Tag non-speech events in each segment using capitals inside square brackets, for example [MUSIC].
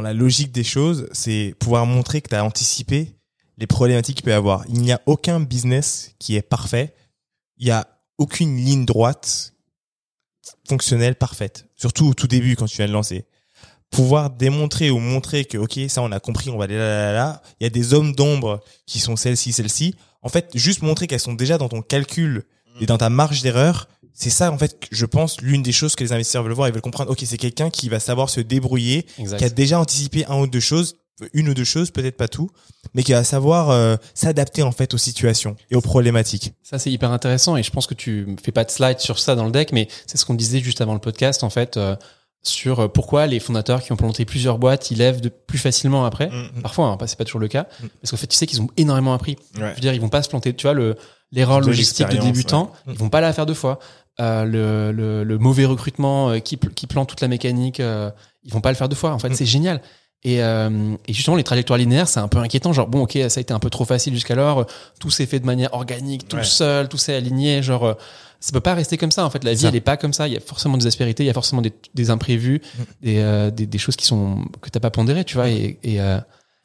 la logique des choses, c'est pouvoir montrer que tu as anticipé les problématiques qu'il peut y avoir. Il n'y a aucun business qui est parfait. Il n'y a aucune ligne droite fonctionnelle parfaite. Surtout au tout début quand tu viens de lancer. Pouvoir démontrer ou montrer que, OK, ça on a compris, on va aller là, là, là, là. Il y a des zones d'ombre qui sont celles-ci, celles-ci. En fait, juste montrer qu'elles sont déjà dans ton calcul et dans ta marge d'erreur, c'est ça en fait je pense l'une des choses que les investisseurs veulent voir ils veulent comprendre ok c'est quelqu'un qui va savoir se débrouiller Exact. qui a déjà anticipé un ou deux choses une ou deux choses peut-être pas tout mais qui va savoir euh, s'adapter en fait aux situations et aux problématiques Ça, c'est hyper intéressant et je pense que tu fais pas de slide sur ça dans le deck, mais c'est ce qu'on disait juste avant le podcast, en fait, euh, sur euh, pourquoi les fondateurs qui ont planté plusieurs boîtes, ils lèvent de plus facilement après. Mm. Parfois, hein, c'est pas toujours le cas. Mm. Parce qu'en fait, tu sais qu'ils ont énormément appris. Je veux dire, ils vont pas se planter. Tu vois, le, l'erreur logistique de débutant, ouais. ils vont pas la faire deux fois. Euh, le, le, le mauvais recrutement euh, qui, pl- qui plante toute la mécanique, euh, ils vont pas le faire deux fois. En fait, Mm. c'est génial. Et, euh, et justement, les trajectoires linéaires, c'est un peu inquiétant. Genre, bon, ok, ça a été un peu trop facile jusqu'alors. Tout s'est fait de manière organique, tout Ouais. seul, tout s'est aligné. Genre, ça peut pas rester comme ça. En fait, la vie, Ça. elle est pas comme ça. Il y a forcément des aspérités, il y a forcément des, des imprévus, Mm. des, des, des choses qui sont que t'as pas pondérées, tu vois. Et, et euh,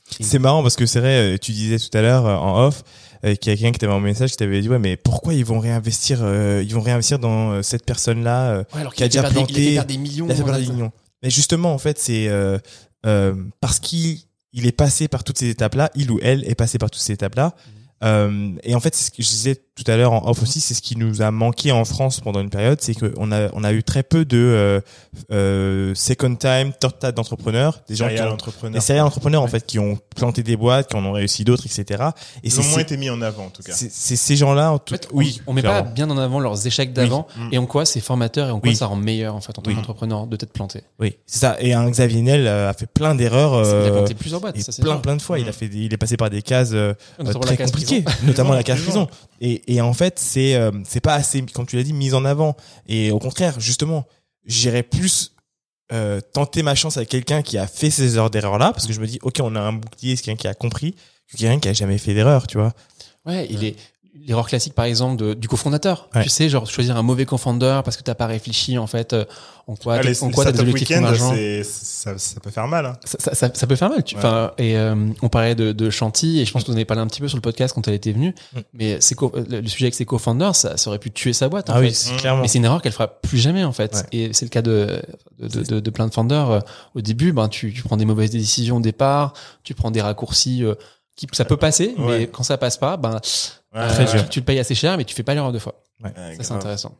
c'est marrant parce que c'est vrai euh, tu disais tout à l'heure euh, en off euh, qu'il y a quelqu'un qui t'avait envoyé un message qui t'avait dit ouais mais pourquoi ils vont réinvestir euh, ils vont réinvestir dans cette personne là ouais, alors Qui a qu'il a, déjà planté, des millions. Des millions. Mais justement, en fait, c'est euh, parce qu'il il est passé par toutes ces étapes-là, il ou elle est passé par toutes ces étapes-là. Euh, et en fait, c'est ce que je disais tout à l'heure en off aussi, c'est ce qui nous a manqué en France pendant une période, c'est qu'on a on a eu très peu de euh, euh, second time, third time d'entrepreneurs, des gens qui ont entrepreneur. des entrepreneurs en fait qui ont planté des boîtes, qui en ont réussi d'autres, etc. Et Ils ont moins été mis en avant, en tout cas. c'est c'est ces gens-là, en tout En fait, oui, on, on met pas bien en avant leurs échecs d'avant Mm. et en quoi c'est formateur et en quoi Oui. ça rend meilleur en fait en tant Oui. qu'entrepreneur de t'être planté. Oui, c'est ça. Et un Xavier Niel euh, a fait plein d'erreurs. il a euh, planté plusieurs boîtes, ça c'est plein sûr. plein de fois, il Mm. a fait, des- il est passé par des cases euh, très compliquées, [LAUGHS] notamment la case prison. Et, et en fait, c'est euh, c'est pas assez, comme tu l'as dit, mis en avant. Et au contraire, justement, j'irais plus euh, tenter ma chance avec quelqu'un qui a fait ces erreurs d'erreur là, parce que je me dis, ok, on a un bouclier, c'est quelqu'un qui a compris, que quelqu'un qui a jamais fait d'erreur, tu vois. Ouais, il est l'erreur classique par exemple de, du cofondateur. Ouais. Tu sais, genre choisir un mauvais cofounder parce que t'as pas réfléchi en fait euh, en quoi Ah, les, en quoi t'as des objectifs week-end, convergents. c'est- ça, ça peut faire mal. Hein. Ça, ça, ça- ça peut faire mal. Tu, Ouais. et euh, on parlait de, de Chanty et je pense que vous en avez parlé un petit peu sur le podcast quand elle était venue. Mm. Mais c'est co- le sujet avec ses co-founders, ça, ça aurait pu tuer sa boîte. en Ah fait. oui, c'est clairement. Mais c'est une erreur qu'elle fera plus jamais en fait. Ouais. Et c'est le cas de de, de, de- de plein de founders. Euh, Au début, ben tu, tu prends des mauvaises décisions au départ, tu prends des raccourcis. euh, qui, ça peut passer, mais quand ça passe pas, ben Ouais, Très euh, dur. tu, le payes assez cher, mais tu fais pas l'erreur deux fois. Ouais, Ça c'est intéressant.